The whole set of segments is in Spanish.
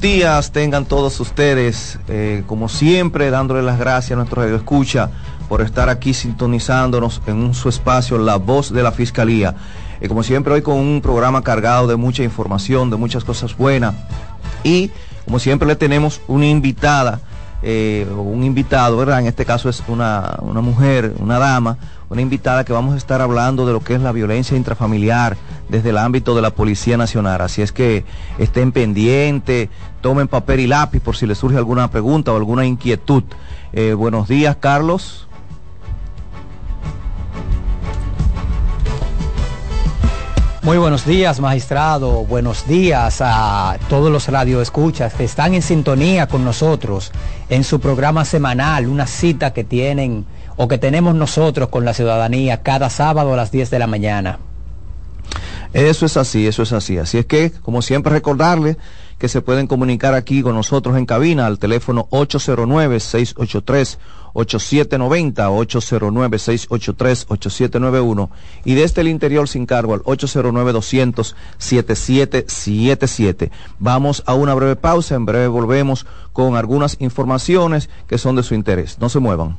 Días, tengan todos ustedes, eh, como siempre, dándole las gracias a nuestro radio escucha por estar aquí sintonizándonos en un, su espacio, La Voz de la Fiscalía. Eh, como siempre, hoy con un programa cargado de mucha información, de muchas cosas buenas. Y como siempre, le tenemos una invitada, eh, un invitado, ¿verdad? En este caso es una, una mujer, una dama, una invitada que vamos a estar hablando de lo que es la violencia intrafamiliar desde el ámbito de la Policía Nacional. Así es que estén pendientes, tomen papel y lápiz por si les surge alguna pregunta o alguna inquietud. Eh, buenos días, Carlos. Muy buenos días, magistrado. Buenos días a todos los radioescuchas que están en sintonía con nosotros en su programa semanal, una cita que tienen o que tenemos nosotros con la ciudadanía cada sábado a las 10 de la mañana. Eso es así, eso es así. Así es que, como siempre, recordarles que se pueden comunicar aquí con nosotros en cabina al teléfono 809-683-8790, 809-683-8791 y desde el interior sin cargo al 809-200-7777. Vamos a una breve pausa, en breve volvemos con algunas informaciones que son de su interés. No se muevan.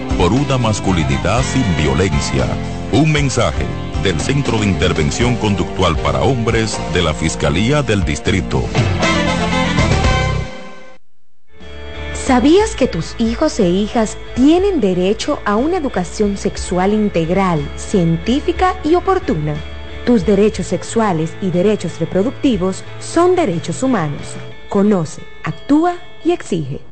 por una masculinidad sin violencia. Un mensaje del Centro de Intervención Conductual para Hombres de la Fiscalía del Distrito. ¿Sabías que tus hijos e hijas tienen derecho a una educación sexual integral, científica y oportuna? Tus derechos sexuales y derechos reproductivos son derechos humanos. Conoce, actúa y exige.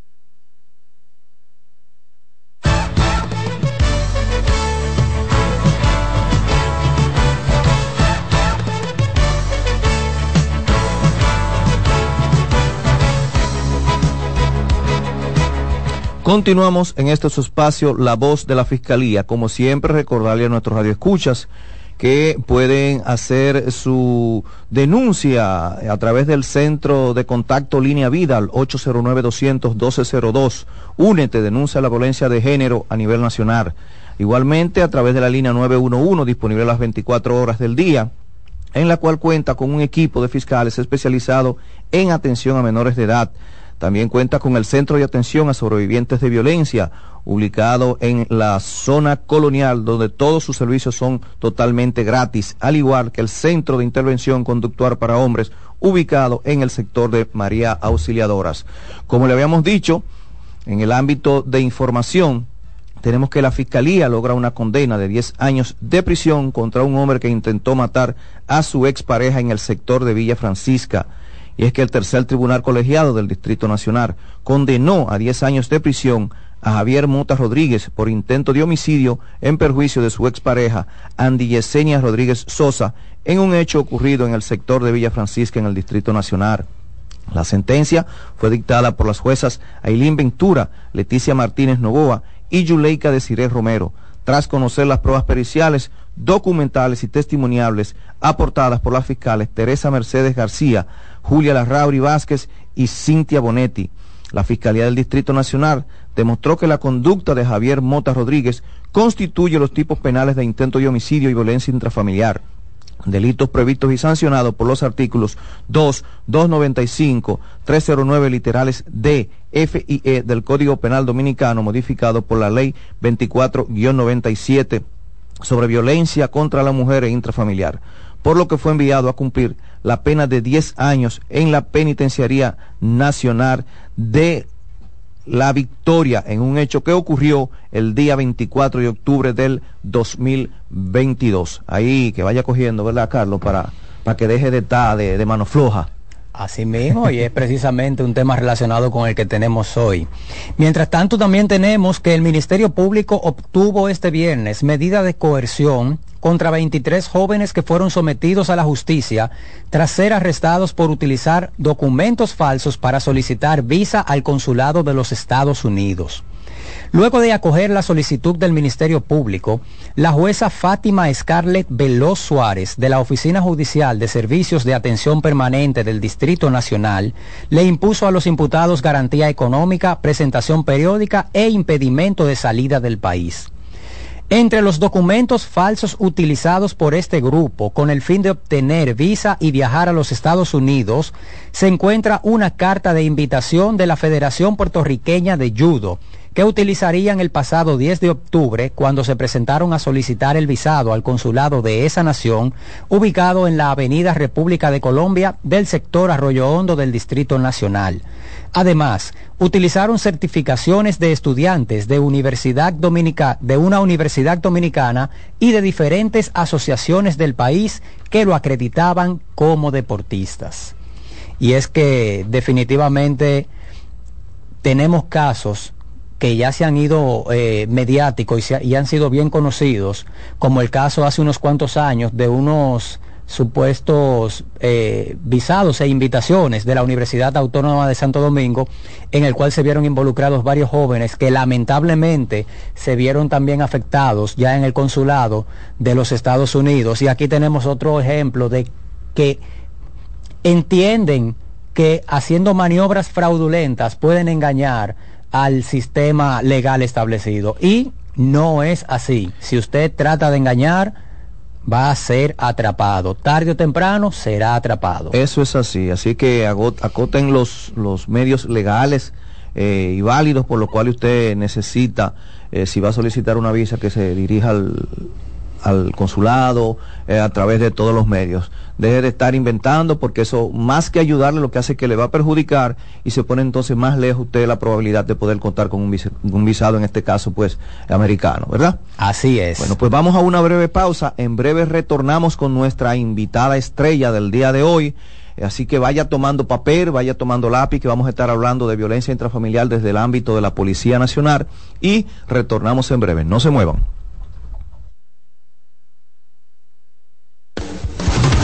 Continuamos en este espacio, La Voz de la Fiscalía. Como siempre, recordarle a nuestros radioescuchas que pueden hacer su denuncia a través del centro de contacto Línea Vida al 809-200-1202. Únete, denuncia la violencia de género a nivel nacional. Igualmente a través de la línea 911 disponible a las 24 horas del día en la cual cuenta con un equipo de fiscales especializado en atención a menores de edad. También cuenta con el Centro de Atención a Sobrevivientes de Violencia, ubicado en la zona colonial donde todos sus servicios son totalmente gratis, al igual que el Centro de Intervención Conductual para Hombres, ubicado en el sector de María Auxiliadoras. Como le habíamos dicho, en el ámbito de información, tenemos que la Fiscalía logra una condena de 10 años de prisión contra un hombre que intentó matar a su expareja en el sector de Villa Francisca. Y es que el tercer tribunal colegiado del Distrito Nacional condenó a 10 años de prisión a Javier Mota Rodríguez por intento de homicidio en perjuicio de su expareja, Andy Yesenia Rodríguez Sosa, en un hecho ocurrido en el sector de Villa Francisca en el Distrito Nacional. La sentencia fue dictada por las juezas Ailín Ventura, Leticia Martínez Novoa y Yuleika de Ciré Romero, tras conocer las pruebas periciales, documentales y testimoniables aportadas por las fiscales Teresa Mercedes García, Julia Larrauri Vázquez y Cintia Bonetti. La Fiscalía del Distrito Nacional demostró que la conducta de Javier Mota Rodríguez constituye los tipos penales de intento de homicidio y violencia intrafamiliar delitos previstos y sancionados por los artículos 2, 295, 309 literales D, F y E del Código Penal Dominicano modificado por la Ley 24-97 sobre violencia contra la mujer e intrafamiliar, por lo que fue enviado a cumplir la pena de 10 años en la Penitenciaría Nacional de la victoria en un hecho que ocurrió el día 24 de octubre del 2022. Ahí que vaya cogiendo, ¿verdad, Carlos? Para, para que deje de estar de, de mano floja. Así mismo, y es precisamente un tema relacionado con el que tenemos hoy. Mientras tanto, también tenemos que el Ministerio Público obtuvo este viernes medida de coerción contra 23 jóvenes que fueron sometidos a la justicia tras ser arrestados por utilizar documentos falsos para solicitar visa al consulado de los Estados Unidos. Luego de acoger la solicitud del Ministerio Público, la jueza Fátima Scarlett Veloz Suárez de la Oficina Judicial de Servicios de Atención Permanente del Distrito Nacional le impuso a los imputados garantía económica, presentación periódica e impedimento de salida del país. Entre los documentos falsos utilizados por este grupo con el fin de obtener visa y viajar a los Estados Unidos se encuentra una carta de invitación de la Federación Puertorriqueña de Judo que utilizarían el pasado 10 de octubre cuando se presentaron a solicitar el visado al consulado de esa nación ubicado en la Avenida República de Colombia del sector Arroyo Hondo del Distrito Nacional. Además, utilizaron certificaciones de estudiantes de, universidad Dominica, de una universidad dominicana y de diferentes asociaciones del país que lo acreditaban como deportistas. Y es que definitivamente tenemos casos que ya se han ido eh, mediáticos y, se, y han sido bien conocidos, como el caso hace unos cuantos años de unos supuestos eh, visados e invitaciones de la Universidad Autónoma de Santo Domingo, en el cual se vieron involucrados varios jóvenes que lamentablemente se vieron también afectados ya en el consulado de los Estados Unidos. Y aquí tenemos otro ejemplo de que entienden que haciendo maniobras fraudulentas pueden engañar al sistema legal establecido. Y no es así. Si usted trata de engañar, va a ser atrapado. Tarde o temprano será atrapado. Eso es así. Así que acoten los, los medios legales eh, y válidos por los cuales usted necesita, eh, si va a solicitar una visa, que se dirija al, al consulado, eh, a través de todos los medios. Deje de estar inventando porque eso más que ayudarle lo que hace es que le va a perjudicar y se pone entonces más lejos usted la probabilidad de poder contar con un, vis un visado, en este caso pues americano, ¿verdad? Así es. Bueno, pues vamos a una breve pausa. En breve retornamos con nuestra invitada estrella del día de hoy. Así que vaya tomando papel, vaya tomando lápiz, que vamos a estar hablando de violencia intrafamiliar desde el ámbito de la Policía Nacional y retornamos en breve. No se muevan.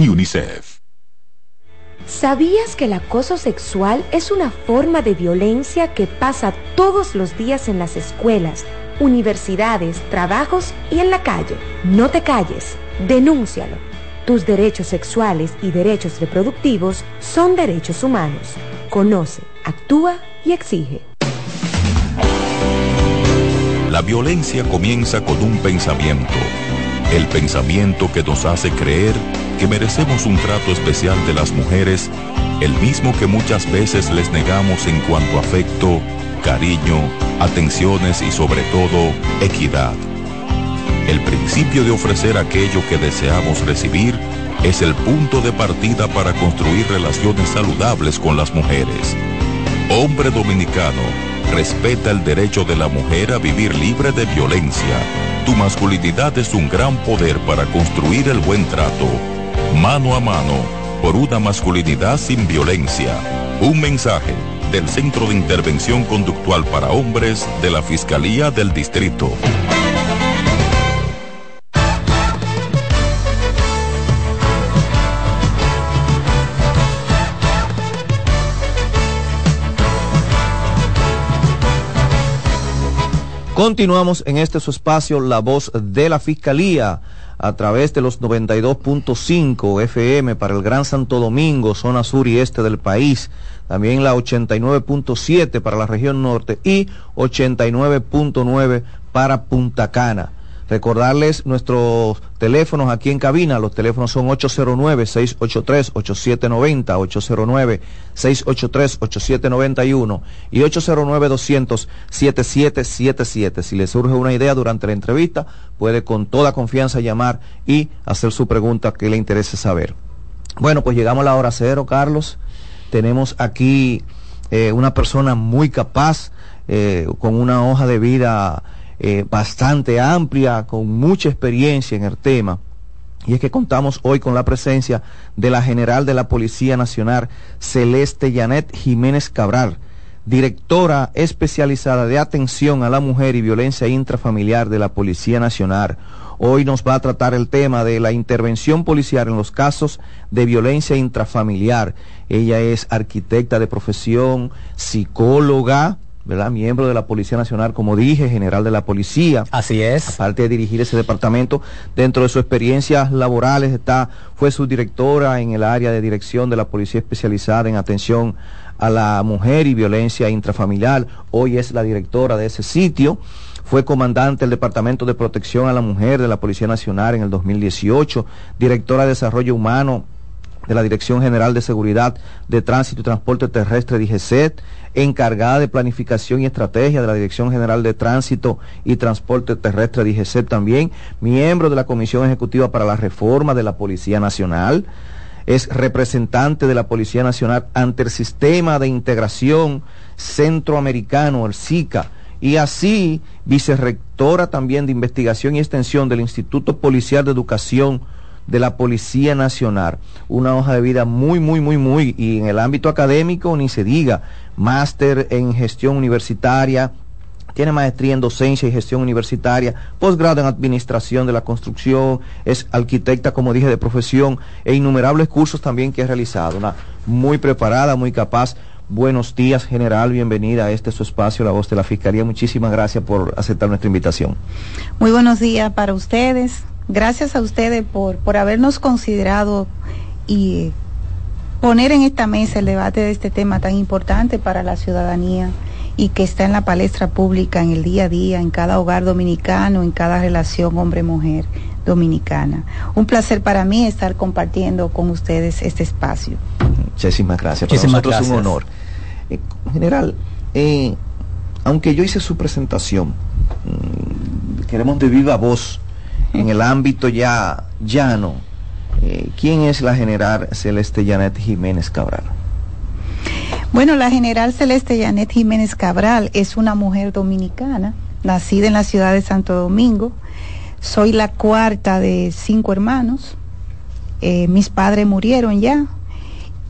y UNICEF. ¿Sabías que el acoso sexual es una forma de violencia que pasa todos los días en las escuelas, universidades, trabajos y en la calle? No te calles, denúncialo. Tus derechos sexuales y derechos reproductivos son derechos humanos. Conoce, actúa y exige. La violencia comienza con un pensamiento, el pensamiento que nos hace creer que merecemos un trato especial de las mujeres, el mismo que muchas veces les negamos en cuanto a afecto, cariño, atenciones y sobre todo equidad. El principio de ofrecer aquello que deseamos recibir es el punto de partida para construir relaciones saludables con las mujeres. Hombre dominicano, respeta el derecho de la mujer a vivir libre de violencia. Tu masculinidad es un gran poder para construir el buen trato Mano a mano, por una masculinidad sin violencia. Un mensaje del Centro de Intervención Conductual para Hombres de la Fiscalía del Distrito. Continuamos en este su espacio, La Voz de la Fiscalía a través de los 92.5 FM para el Gran Santo Domingo, zona sur y este del país. También la 89.7 para la región norte y 89.9 para Punta Cana. Recordarles nuestros teléfonos aquí en cabina. Los teléfonos son 809-683-8790, 809-683-8791 y 809-200-7777. Si le surge una idea durante la entrevista, puede con toda confianza llamar y hacer su pregunta que le interese saber. Bueno, pues llegamos a la hora cero, Carlos. Tenemos aquí eh, una persona muy capaz, eh, con una hoja de vida eh, bastante amplia, con mucha experiencia en el tema. Y es que contamos hoy con la presencia de la general de la Policía Nacional, Celeste Janet Jiménez Cabral, directora especializada de atención a la mujer y violencia intrafamiliar de la Policía Nacional. Hoy nos va a tratar el tema de la intervención policial en los casos de violencia intrafamiliar. Ella es arquitecta de profesión, psicóloga, ¿verdad? Miembro de la Policía Nacional, como dije, general de la Policía. Así es. Aparte de dirigir ese departamento, dentro de sus experiencias laborales está, fue subdirectora en el área de dirección de la Policía Especializada en Atención a la Mujer y Violencia Intrafamiliar. Hoy es la directora de ese sitio. Fue comandante del Departamento de Protección a la Mujer de la Policía Nacional en el 2018, directora de Desarrollo Humano de la Dirección General de Seguridad de Tránsito y Transporte Terrestre, DGCET, encargada de planificación y estrategia de la Dirección General de Tránsito y Transporte Terrestre, DGCET también, miembro de la Comisión Ejecutiva para la Reforma de la Policía Nacional, es representante de la Policía Nacional ante el Sistema de Integración Centroamericano, el SICA, y así vicerrectora también de Investigación y Extensión del Instituto Policial de Educación de la Policía Nacional. Una hoja de vida muy, muy, muy, muy, y en el ámbito académico ni se diga, máster en gestión universitaria, tiene maestría en docencia y gestión universitaria, posgrado en administración de la construcción, es arquitecta, como dije, de profesión, e innumerables cursos también que ha realizado. Una muy preparada, muy capaz. Buenos días, general. Bienvenida a este su espacio, La Voz de la Fiscalía. Muchísimas gracias por aceptar nuestra invitación. Muy buenos días para ustedes. Gracias a ustedes por, por habernos considerado y poner en esta mesa el debate de este tema tan importante para la ciudadanía y que está en la palestra pública en el día a día, en cada hogar dominicano, en cada relación hombre-mujer dominicana. Un placer para mí estar compartiendo con ustedes este espacio. Muchísimas gracias. Para Muchísimas nosotros es un honor. Eh, general, eh, aunque yo hice su presentación, mm, queremos de viva voz en el ámbito ya llano. Eh, ¿Quién es la general Celeste Janet Jiménez Cabral? Bueno, la general Celeste Janet Jiménez Cabral es una mujer dominicana, nacida en la ciudad de Santo Domingo. Soy la cuarta de cinco hermanos. Eh, mis padres murieron ya.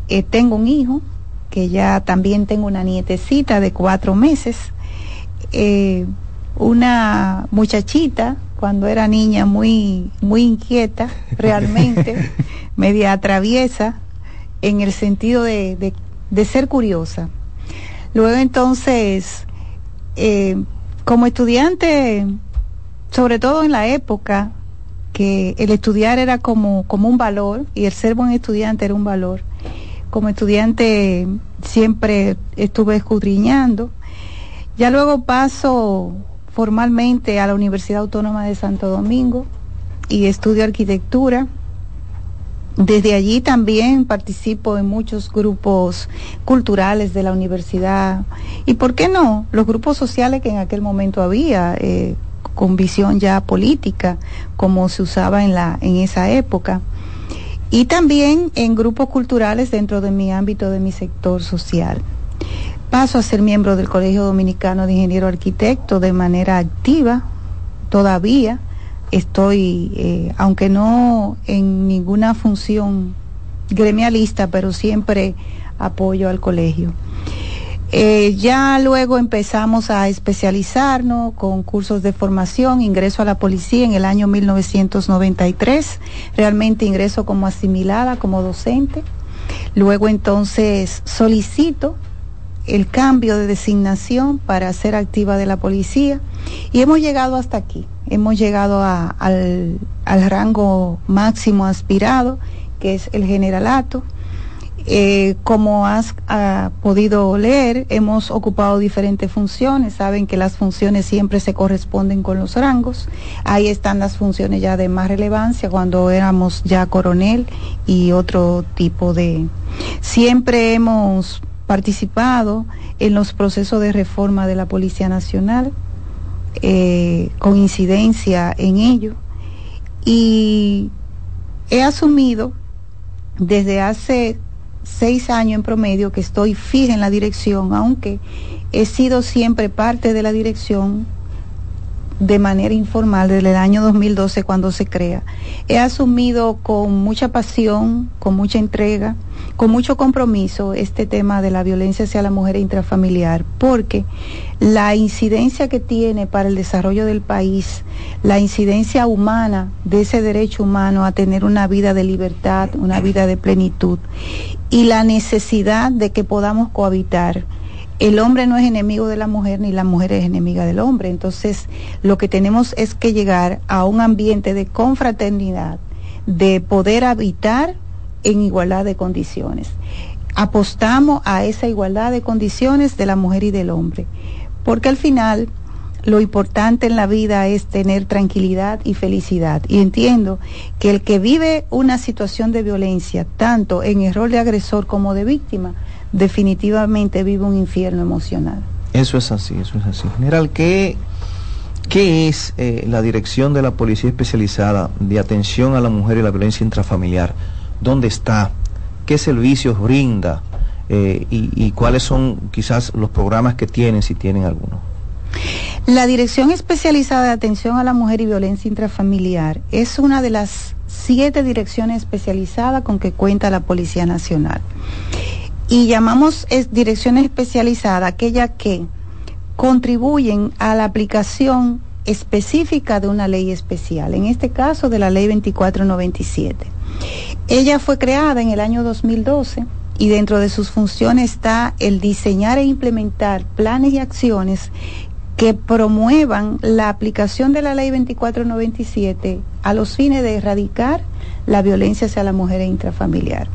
Eh, tengo un hijo, que ya también tengo una nietecita de cuatro meses. Una muchachita cuando era niña muy muy inquieta realmente media traviesa en el sentido de, de, de ser curiosa. Luego entonces eh, como estudiante sobre todo en la época que el estudiar era como como un valor y el ser buen estudiante era un valor como estudiante siempre estuve escudriñando. Ya luego paso formalmente a la Universidad Autónoma de Santo Domingo y estudio arquitectura. Desde allí también participo en muchos grupos culturales de la universidad y, ¿por qué no?, los grupos sociales que en aquel momento había, eh, con visión ya política, como se usaba en, la, en esa época. Y también en grupos culturales dentro de mi ámbito, de mi sector social. Paso a ser miembro del Colegio Dominicano de Ingeniero Arquitecto de manera activa, todavía estoy, eh, aunque no en ninguna función gremialista, pero siempre apoyo al colegio. Eh, ya luego empezamos a especializarnos con cursos de formación, ingreso a la policía en el año 1993, realmente ingreso como asimilada, como docente. Luego entonces solicito el cambio de designación para ser activa de la policía y hemos llegado hasta aquí, hemos llegado al, rango máximo aspirado, que es el generalato. Eh, como has ha podido leer, hemos ocupado diferentes funciones. Saben que las funciones siempre se corresponden con los rangos. Ahí están las funciones ya de más relevancia cuando éramos ya coronel y otro tipo de... Siempre hemos participado en los procesos de reforma de la Policía Nacional, eh, con incidencia en ello, y he asumido desde hace seis años en promedio que estoy fija en la dirección, aunque he sido siempre parte de la dirección de manera informal desde el año 2012 cuando se crea. He asumido con mucha pasión, con mucha entrega, con mucho compromiso este tema de la violencia hacia la mujer intrafamiliar, porque la incidencia que tiene para el desarrollo del país, la incidencia humana de ese derecho humano a tener una vida de libertad, una vida de plenitud, y la necesidad de que podamos cohabitar el hombre no es enemigo de la mujer ni la mujer es enemiga del hombre. Entonces, lo que tenemos es que llegar a un ambiente de confraternidad, de poder habitar en igualdad de condiciones. Apostamos a esa igualdad de condiciones de la mujer y del hombre, porque al final lo importante en la vida es tener tranquilidad y felicidad. Y entiendo que el que vive una situación de violencia, tanto en el rol de agresor como de víctima, definitivamente vive un infierno emocional. Eso es así, eso es así. General, ¿qué, qué es eh, la dirección de la Policía Especializada de Atención a la Mujer y la Violencia Intrafamiliar? ¿Dónde está? ¿Qué servicios brinda? Eh, y, y cuáles son quizás los programas que tienen, si tienen alguno? La Dirección Especializada de Atención a la Mujer y Violencia Intrafamiliar es una de las siete direcciones especializadas con que cuenta la Policía Nacional y llamamos es, direcciones especializadas aquellas que contribuyen a la aplicación específica de una ley especial, en este caso de la ley 2497. Ella fue creada en el año 2012 y dentro de sus funciones está el diseñar e implementar planes y acciones que promuevan la aplicación de la ley 2497 a los fines de erradicar la violencia hacia la mujer intrafamiliar.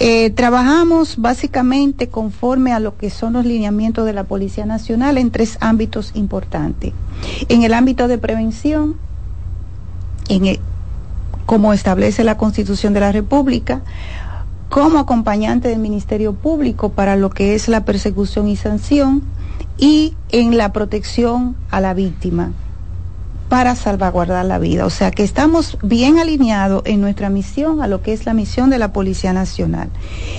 Eh, trabajamos básicamente conforme a lo que son los lineamientos de la Policía Nacional en tres ámbitos importantes. En el ámbito de prevención, como establece la Constitución de la República, como acompañante del Ministerio Público para lo que es la persecución y sanción y en la protección a la víctima para salvaguardar la vida. O sea que estamos bien alineados en nuestra misión a lo que es la misión de la Policía Nacional.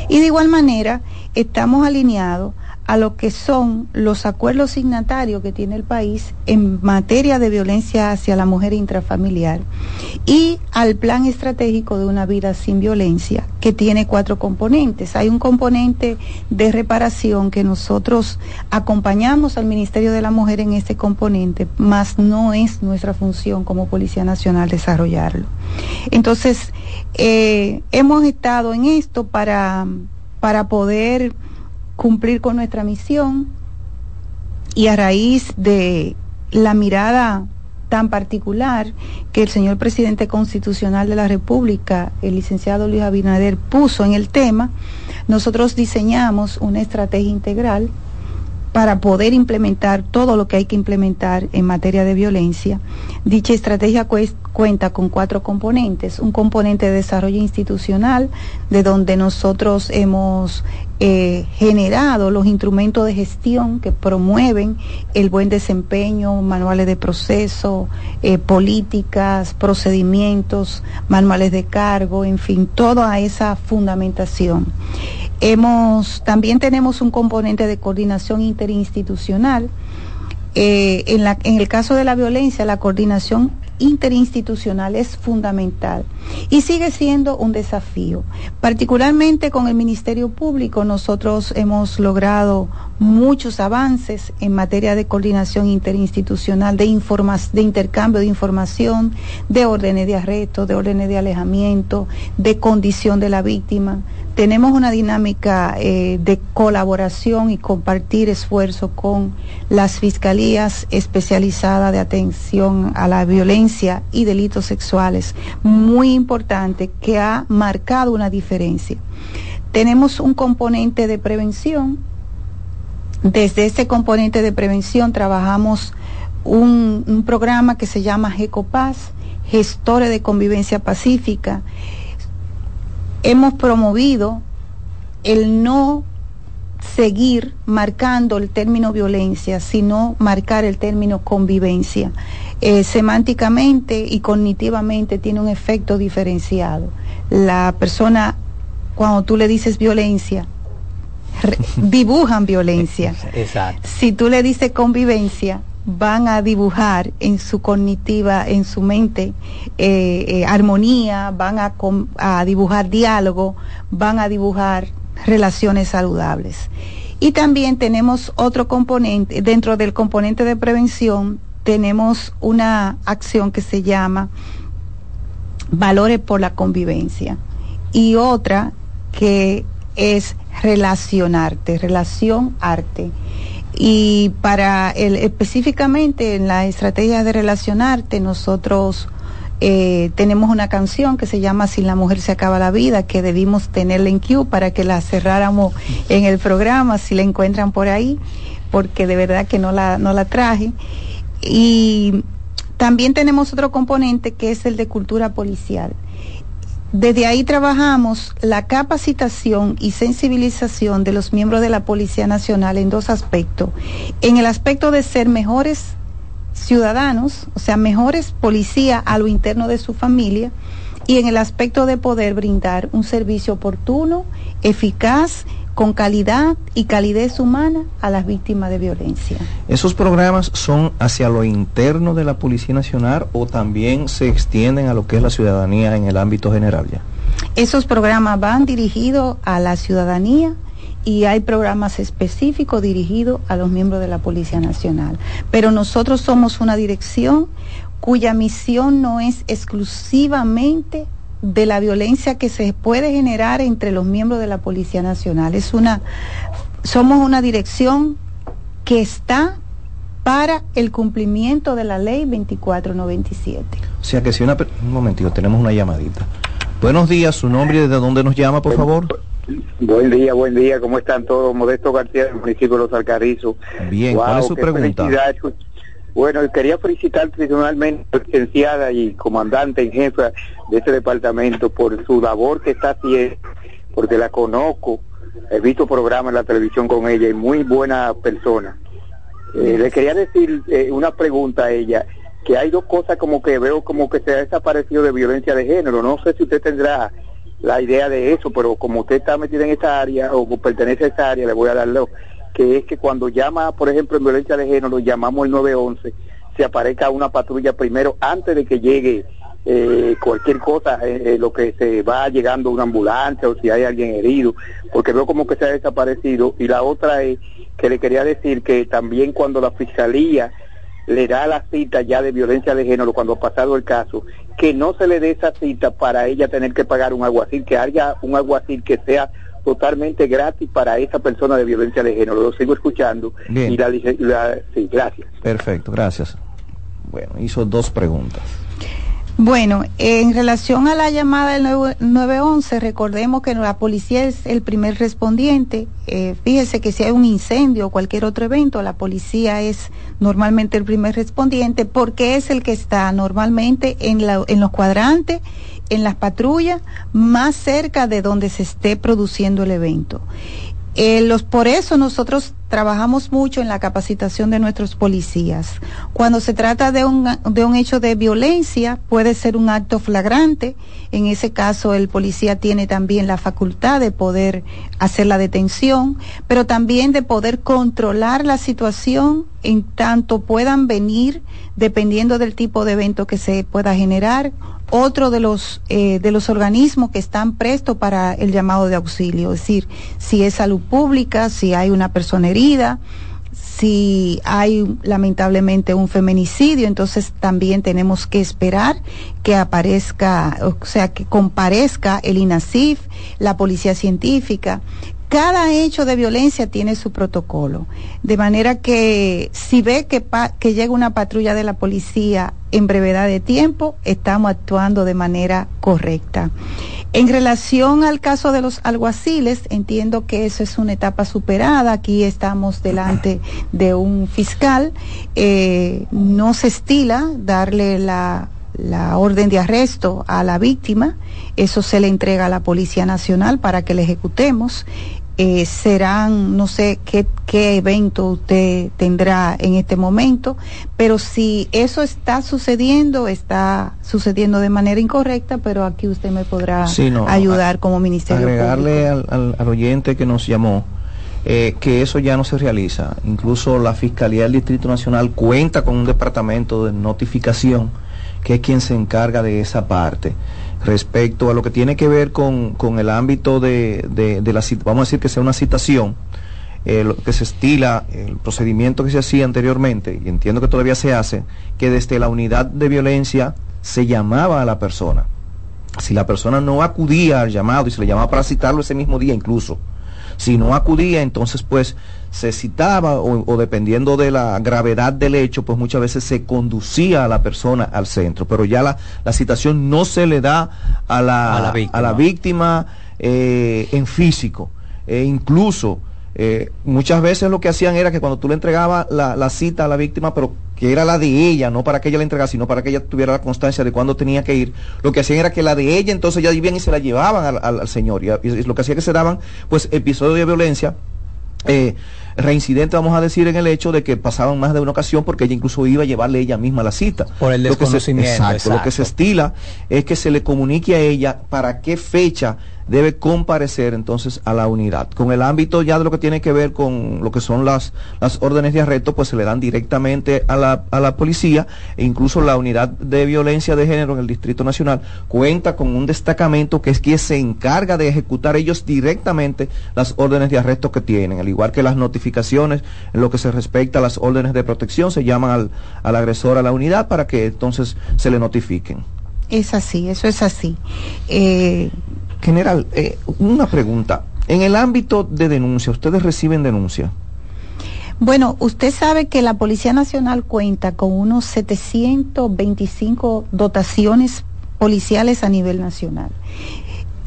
Y de igual manera estamos alineados a lo que son los acuerdos signatarios que tiene el país en materia de violencia hacia la mujer intrafamiliar y al plan estratégico de una vida sin violencia que tiene cuatro componentes. Hay un componente de reparación que nosotros acompañamos al Ministerio de la Mujer en este componente, mas no es nuestra función como Policía Nacional desarrollarlo. Entonces, eh, hemos estado en esto para, para poder cumplir con nuestra misión. Y a raíz de la mirada tan particular que el señor presidente constitucional de la República, el licenciado Luis Abinader, puso en el tema, nosotros diseñamos una estrategia integral para poder implementar todo lo que hay que implementar en materia de violencia. Dicha estrategia cuenta con cuatro componentes. Un componente de desarrollo institucional, de donde nosotros hemos eh, generado los instrumentos de gestión que promueven el buen desempeño, manuales de proceso, eh, políticas, procedimientos, manuales de cargo, en fin, toda esa fundamentación. Hemos, también tenemos un componente de coordinación interinstitucional. Eh, en, en el caso de la violencia, la coordinación interinstitucional es fundamental y sigue siendo un desafío. Particularmente con el Ministerio Público nosotros hemos logrado muchos avances en materia de coordinación interinstitucional, de, de intercambio de información, de órdenes de arresto, de órdenes de alejamiento, de condición de la víctima. Tenemos una dinámica eh, de colaboración y compartir esfuerzo con las fiscalías especializadas de atención a la violencia y delitos sexuales, muy importante que ha marcado una diferencia. Tenemos un componente de prevención desde ese componente de prevención trabajamos un, programa que se llama GECOPAS, Gestores de Convivencia Pacífica. Hemos promovido el no seguir marcando el término violencia, sino marcar el término convivencia. Eh, semánticamente y cognitivamente tiene un efecto diferenciado. La persona, cuando tú le dices violencia, dibujan violencia. Exacto. Si tú le dices convivencia, van a dibujar en su cognitiva, en su mente, eh, eh, armonía, van a, a dibujar diálogo, van a dibujar relaciones saludables. Y también tenemos otro componente, dentro del componente de prevención, tenemos una acción que se llama valores por la convivencia y otra que es relacionarte, relación arte. Y para el, específicamente en la estrategia de relacionarte, nosotros eh, tenemos una canción que se llama Si la mujer se acaba la vida, que debimos tenerla en Q para que la cerráramos en el programa, si la encuentran por ahí, porque de verdad que no la, no la traje. Y también tenemos otro componente que es el de cultura policial. Desde ahí trabajamos la capacitación y sensibilización de los miembros de la Policía Nacional en dos aspectos. En el aspecto de ser mejores ciudadanos, o sea, mejores policías a lo interno de su familia, y en el aspecto de poder brindar un servicio oportuno, eficaz con calidad y calidez humana a las víctimas de violencia. ¿Esos programas son hacia lo interno de la Policía Nacional o también se extienden a lo que es la ciudadanía en el ámbito general ya? Esos programas van dirigidos a la ciudadanía y hay programas específicos dirigidos a los miembros de la Policía Nacional. Pero nosotros somos una dirección cuya misión no es exclusivamente de la violencia que se puede generar entre los miembros de la Policía Nacional. Es una, somos una dirección que está para el cumplimiento de la ley 2497. O sea que si una... Un momentito, tenemos una llamadita. Buenos días, su nombre y desde dónde nos llama, por favor. Buen día, buen día, ¿cómo están todos? Modesto García del municipio de Los Alcarrizos. Bien, ¿cuál es su pregunta? Bueno, quería felicitar personalmente a la licenciada y comandante en jefa de este departamento por su labor que está haciendo, porque la conozco, he visto programas en la televisión con ella y muy buena persona. Eh, le quería decir eh, una pregunta a ella. que hay dos cosas como que veo como que se ha desaparecido de violencia de género. No sé si usted tendrá la idea de eso, pero como usted está metido en esta área o pertenece a esta área, le voy a darle que es que cuando llama, por ejemplo, en violencia de género, llamamos el 911, se aparezca una patrulla primero antes de que llegue eh, cualquier cosa, eh, eh, lo que se va llegando una ambulancia o si hay alguien herido, porque veo como que se ha desaparecido. Y la otra es que le quería decir que también cuando la fiscalía le da la cita ya de violencia de género cuando ha pasado el caso, que no se le dé esa cita para ella tener que pagar un alguacil, que haya un alguacil que sea totalmente gratis para esa persona de violencia de género. Lo sigo escuchando. Bien. Y la, la, sí, gracias. Perfecto, gracias. Bueno, hizo dos preguntas. Bueno, en relación a la llamada del 911, recordemos que la policía es el primer respondiente. Eh, fíjese que si hay un incendio o cualquier otro evento, la policía es normalmente el primer respondiente porque es el que está normalmente en, la, en los cuadrantes, en las patrullas, más cerca de donde se esté produciendo el evento. Eh, por eso nosotros trabajamos mucho en la capacitación de nuestros policías. Cuando se trata de un, de un hecho de violencia, puede ser un acto flagrante. En ese caso, el policía tiene también la facultad de poder hacer la detención, pero también de poder controlar la situación en tanto puedan venir, dependiendo del tipo de evento que se pueda generar, otro de los eh, de los organismos que están prestos para el llamado de auxilio, es decir, si es salud pública, si hay una persona herida, si hay lamentablemente un feminicidio, entonces también tenemos que esperar que aparezca, o sea, que comparezca el INASIF, la policía científica, cada hecho de violencia tiene su protocolo. De manera que si ve que, llega una patrulla de la policía en brevedad de tiempo, estamos actuando de manera correcta. En relación al caso de los alguaciles, entiendo que eso es una etapa superada. Aquí estamos delante de un fiscal. Eh, no se estila darle la la orden de arresto a la víctima, eso se le entrega a la Policía Nacional para que le ejecutemos. Eh, serán, no sé qué, qué evento usted tendrá en este momento, pero si eso está sucediendo, está sucediendo de manera incorrecta, pero aquí usted me podrá ayudar como Ministerio Agregarle al, al, oyente que nos llamó. Eh, que eso ya no se realiza. Incluso la Fiscalía del Distrito Nacional cuenta con un departamento de notificación que es quien se encarga de esa parte. Respecto a lo que tiene que ver con, con el ámbito de, de, la vamos a decir que sea una citación, eh, lo que se estila, el procedimiento que se hacía anteriormente, y entiendo que todavía se hace, que desde la unidad de violencia se llamaba a la persona. Si la persona no acudía al llamado y se le llamaba para citarlo ese mismo día incluso, si no acudía, entonces pues se citaba o, dependiendo de la gravedad del hecho, pues muchas veces se conducía a la persona al centro, pero ya la, la citación no se le da a la, a la víctima, eh, en físico. E incluso eh, muchas veces lo que hacían era que cuando tú le entregabas la, la, cita a la víctima, pero que era la de ella, no para que ella la entregara, sino para que ella tuviera la constancia de cuándo tenía que ir, lo que hacían era que la de ella entonces ya vivían y se la llevaban al, al, señor. Y, y, lo que hacía que se daban, pues, episodios de violencia. Eh, reincidente, vamos a decir, en el hecho de que pasaban más de una ocasión porque ella incluso iba a llevarle ella misma la cita. Por el desconocimiento. Lo que se, exacto, exacto. Lo que se estila es que se le comunique a ella para qué fecha debe comparecer entonces a la unidad. Con el ámbito ya de lo que tiene que ver con lo que son las, las órdenes de arresto, pues se le dan directamente a la, a la policía e incluso la unidad de violencia de género en el Distrito Nacional cuenta con un destacamento que es quien se encarga de ejecutar ellos directamente las órdenes de arresto que tienen, al igual que las notificaciones en lo que se respecta a las órdenes de protección, se llaman al, al agresor a la unidad para que entonces se le notifiquen. Es así, eso es así. Eh, General, eh, una pregunta. En el ámbito de denuncia, ¿ustedes reciben denuncia? Bueno, usted sabe que la Policía Nacional cuenta con unos 725 dotaciones policiales a nivel nacional.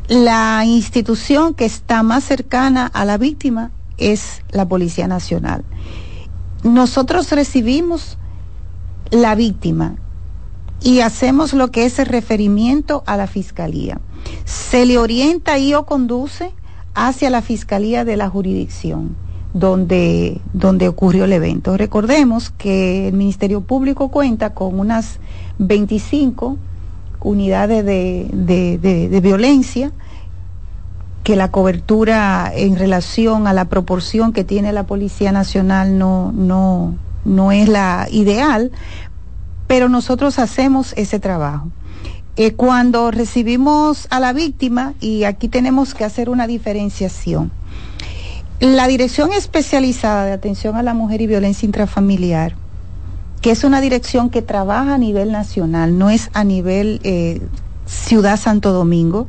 La institución que está más cercana a la víctima es la Policía Nacional. Nosotros recibimos la víctima y hacemos lo que es el referimiento a la Fiscalía se le orienta y o conduce hacia la Fiscalía de la jurisdicción. donde, donde ocurrió el evento. Recordemos que el Ministerio Público cuenta con unas 25 unidades de, de, de, de violencia, que la cobertura en relación a la proporción que tiene la Policía Nacional no, no, no es la ideal, pero nosotros hacemos ese trabajo. Eh, cuando recibimos a la víctima, y aquí tenemos que hacer una diferenciación, la Dirección Especializada de Atención a la Mujer y Violencia Intrafamiliar, que es una dirección que trabaja a nivel nacional, no es a nivel eh, Ciudad Santo Domingo,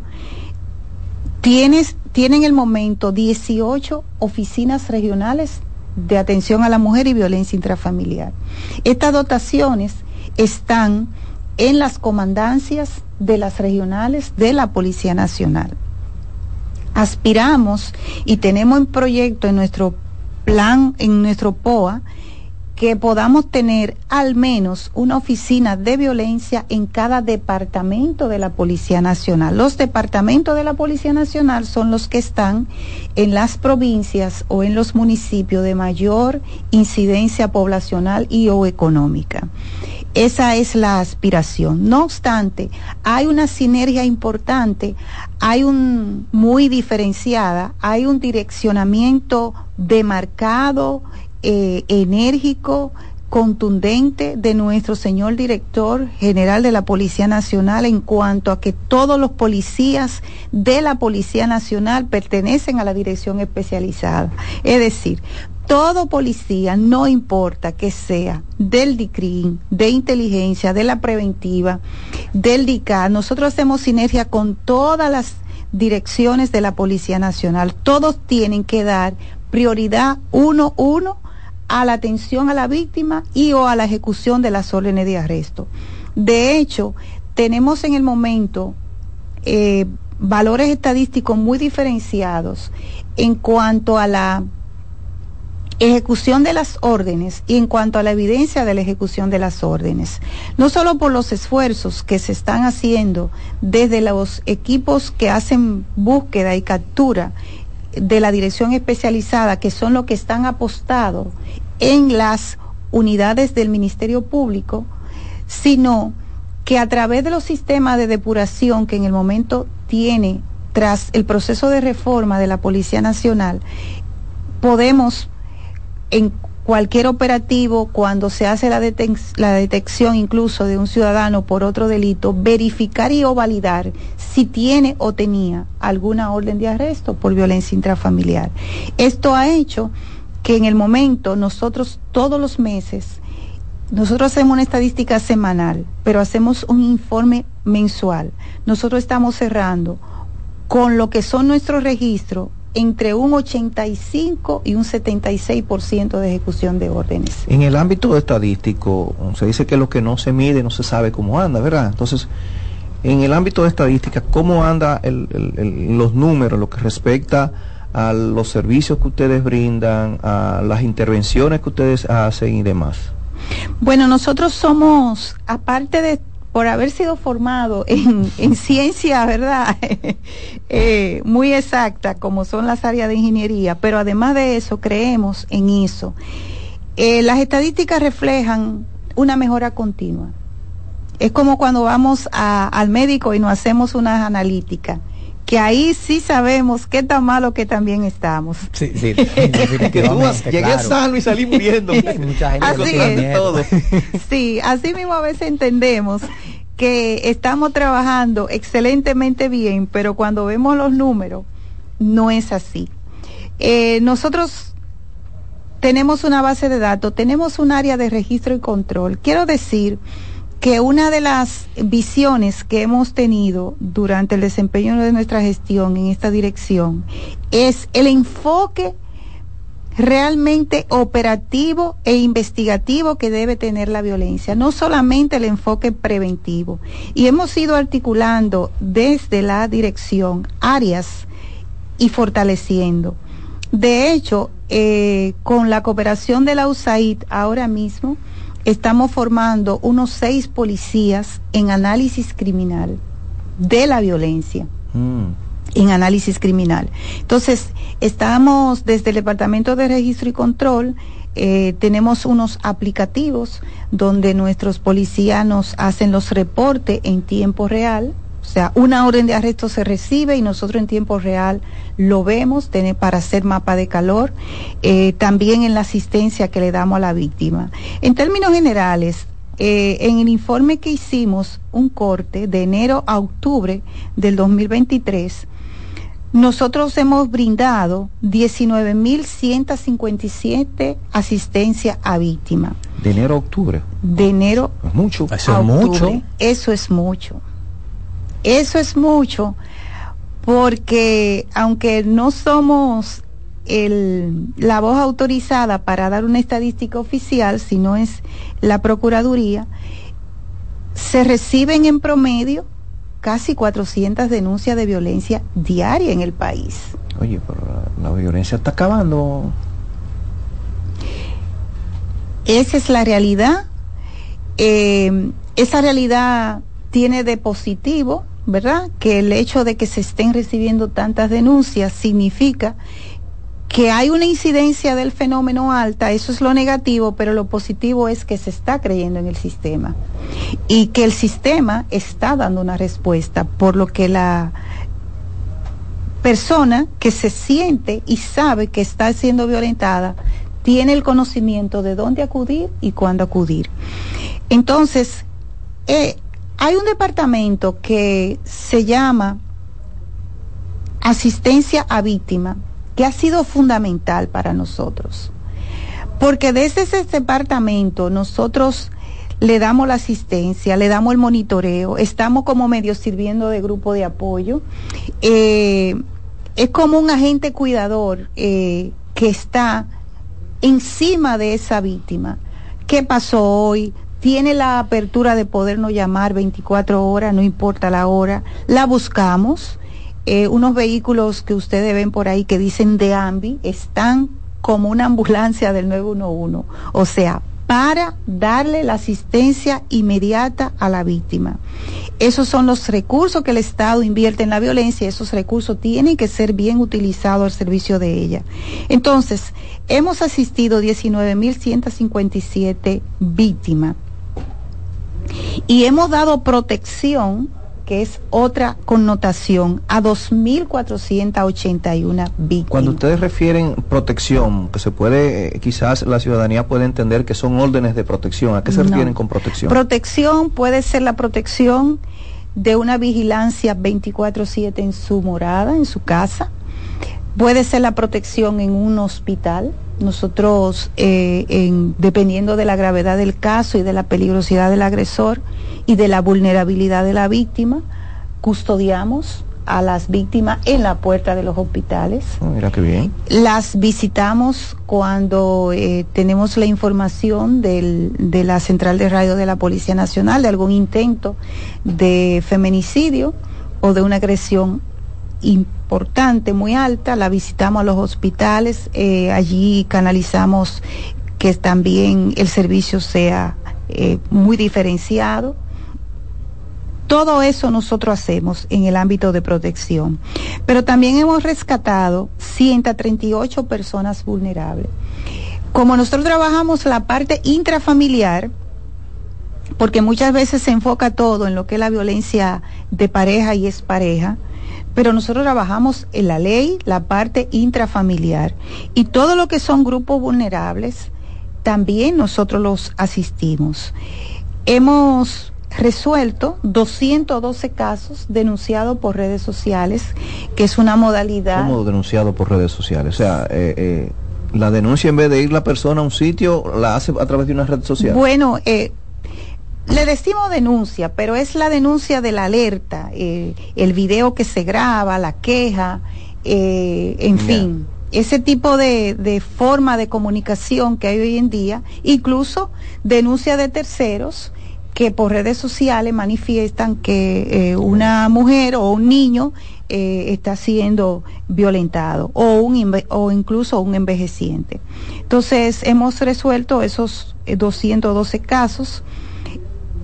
tienes, tiene en el momento 18 oficinas regionales de atención a la mujer y violencia intrafamiliar. Estas dotaciones están en las comandancias de las regionales de la Policía Nacional. Aspiramos y tenemos en proyecto en nuestro plan, en nuestro POA, que podamos tener al menos una oficina de violencia en cada departamento de la Policía Nacional. Los departamentos de la Policía Nacional son los que están en las provincias o en los municipios de mayor incidencia poblacional y o económica. Esa es la aspiración. No obstante, hay una sinergia importante, hay un muy diferenciada, hay un direccionamiento demarcado eh, enérgico, contundente de nuestro señor director general de la Policía Nacional en cuanto a que todos los policías de la Policía Nacional pertenecen a la dirección especializada. Es decir, todo policía, no importa que sea del DICRIN, de inteligencia, de la preventiva, del DICA, nosotros hacemos sinergia con todas las direcciones de la Policía Nacional. Todos tienen que dar prioridad uno, uno a la atención a la víctima y o a la ejecución de las órdenes de arresto. De hecho, tenemos en el momento eh, valores estadísticos muy diferenciados en cuanto a la ejecución de las órdenes y en cuanto a la evidencia de la ejecución de las órdenes. No solo por los esfuerzos que se están haciendo desde los equipos que hacen búsqueda y captura de la dirección especializada, que son los que están apostados en las unidades del Ministerio Público, sino que a través de los sistemas de depuración que en el momento tiene tras el proceso de reforma de la Policía Nacional, podemos en cualquier operativo, cuando se hace la, detección incluso de un ciudadano por otro delito, verificar y o validar si tiene o tenía alguna orden de arresto por violencia intrafamiliar. Esto ha hecho que en el momento nosotros todos los meses, nosotros hacemos una estadística semanal, pero hacemos un informe mensual. Nosotros estamos cerrando con lo que son nuestros registros entre un 85 y un 76% de ejecución de órdenes. En el ámbito estadístico, se dice que lo que no se mide no se sabe cómo anda, ¿verdad? Entonces, en el ámbito de estadística, ¿cómo anda el, el, el, los números, lo que respecta a los servicios que ustedes brindan, a las intervenciones que ustedes hacen y demás? Bueno, nosotros somos, aparte de por haber sido formado en, en ciencia, ¿verdad? eh, muy exacta, como son las áreas de ingeniería, pero además de eso, creemos en eso. Eh, las estadísticas reflejan una mejora continua. Es como cuando vamos al médico y nos hacemos una analítica que ahí sí sabemos qué tan malo que también estamos. Sí, sí, definitivamente, Llegué claro. sano y salí muriendo. Mucha gente así es. Todo. Sí, así mismo a veces entendemos que estamos trabajando excelentemente bien, pero cuando vemos los números, no es así. Eh, nosotros tenemos una base de datos, tenemos un área de registro y control. Quiero decir que una de las visiones que hemos tenido durante el desempeño de nuestra gestión en esta dirección es el enfoque realmente operativo e investigativo que debe tener la violencia, no solamente el enfoque preventivo. Y hemos ido articulando desde la dirección áreas y fortaleciendo. De hecho, eh, con la cooperación de la USAID ahora mismo, estamos formando unos seis policías en análisis criminal de la violencia. Mm. en análisis criminal. Entonces, estamos desde el Departamento de Registro y Control, eh, tenemos unos aplicativos donde nuestros policías nos hacen los reportes en tiempo real. O sea, una orden de arresto se recibe y nosotros en tiempo real lo vemos tiene para hacer mapa de calor, eh, también en la asistencia que le damos a la víctima. En términos generales, eh, en el informe que hicimos, un corte de enero a octubre del 2023, nosotros hemos brindado 19.157 asistencia a víctima. De enero a octubre. De enero Es mucho. Eso es mucho. Eso es mucho. Eso es mucho porque aunque no somos el, la voz autorizada para dar una estadística oficial, sino es la Procuraduría, se reciben en promedio casi 400 denuncias de violencia diaria en el país. Oye, pero la, la violencia está acabando. Esa es la realidad. Eh, esa realidad tiene de positivo, ¿verdad? Que el hecho de que se estén recibiendo tantas denuncias significa que hay una incidencia del fenómeno alta, eso es lo negativo, pero lo positivo es que se está creyendo en el sistema y que el sistema está dando una respuesta, por lo que la persona que se siente y sabe que está siendo violentada tiene el conocimiento de dónde acudir y cuándo acudir. Entonces, eh, hay un departamento que se llama asistencia a víctima, que ha sido fundamental para nosotros. Porque desde ese departamento nosotros le damos la asistencia, le damos el monitoreo, estamos como medio sirviendo de grupo de apoyo. Eh, es como un agente cuidador eh, que está encima de esa víctima. ¿Qué pasó hoy? Tiene la apertura de podernos llamar 24 horas, no importa la hora. La buscamos. Eh, unos vehículos que ustedes ven por ahí que dicen de AMBI están como una ambulancia del 911. O sea, para darle la asistencia inmediata a la víctima. Esos son los recursos que el Estado invierte en la violencia, esos recursos tienen que ser bien utilizados al servicio de ella. Entonces, hemos asistido 19.157 víctimas y hemos dado protección, que es otra connotación, a 2.481 víctimas. Cuando ustedes refieren protección, que se puede, eh, quizás la ciudadanía puede entender que son órdenes de protección. ¿A qué se No. refieren con protección? Protección puede ser la protección de una vigilancia 24/7 en su morada, en su casa. Puede ser la protección en un hospital. Nosotros, eh, en- dependiendo de la gravedad del caso y de la peligrosidad del agresor y de la vulnerabilidad de la víctima, custodiamos a las víctimas en la puerta de los hospitales. Oh, mira qué bien. Las visitamos cuando eh, tenemos la información del- de la central de radio de la Policía Nacional de algún intento de feminicidio o de una agresión importante, muy alta. La visitamos a los hospitales, eh, allí canalizamos que también el servicio sea eh, muy diferenciado. Todo eso nosotros hacemos en el ámbito de protección. Pero también hemos rescatado 138 personas vulnerables. Como nosotros trabajamos la parte intrafamiliar, porque muchas veces se enfoca todo en lo que es la violencia de pareja y es pareja, pero nosotros trabajamos en la ley, la parte intrafamiliar y todo lo que son grupos vulnerables, también nosotros los asistimos. Hemos resuelto 212 casos denunciados por redes sociales, que es una modalidad... ¿Cómo denunciado por redes sociales? O sea, eh, eh, la denuncia en vez de ir la persona a un sitio, la hace a través de una red social. Bueno, eh, le decimos denuncia, pero es la denuncia de la alerta, eh, el video que se graba, la queja, eh, en fin, ese tipo de, de forma de comunicación que hay hoy en día, incluso denuncia de terceros que por redes sociales manifiestan que eh, una mujer o un niño eh, está siendo violentado o, un, o incluso un envejeciente. Entonces hemos resuelto esos eh, 212 casos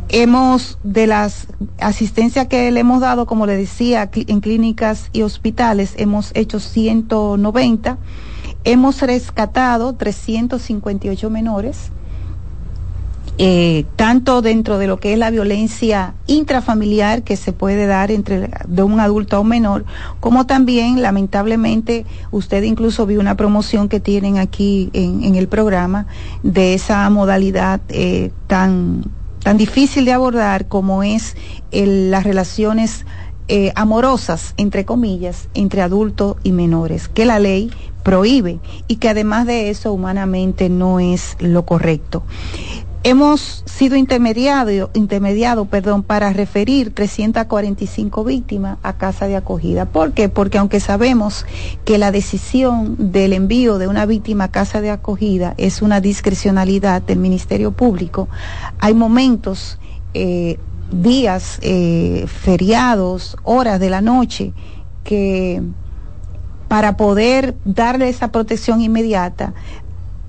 Hemos, de las asistencias que le hemos dado, como le decía, en clínicas y hospitales, hemos hecho 190. Hemos rescatado 358 menores, eh, tanto dentro de lo que es la violencia intrafamiliar que se puede dar entre de un adulto a un menor, como también lamentablemente usted incluso vio una promoción que tienen aquí en, en el programa de esa modalidad eh, tan tan difícil de abordar como es las relaciones eh, amorosas, entre comillas, entre adultos y menores, que la ley prohíbe y que además de eso humanamente no es lo correcto. Hemos sido intermediado, intermediado perdón, para referir 345 víctimas a casa de acogida. ¿Por qué? Porque aunque sabemos que la decisión del envío de una víctima a casa de acogida es una discrecionalidad del Ministerio Público, hay momentos, eh, días, eh, feriados, horas de la noche que para poder darle esa protección inmediata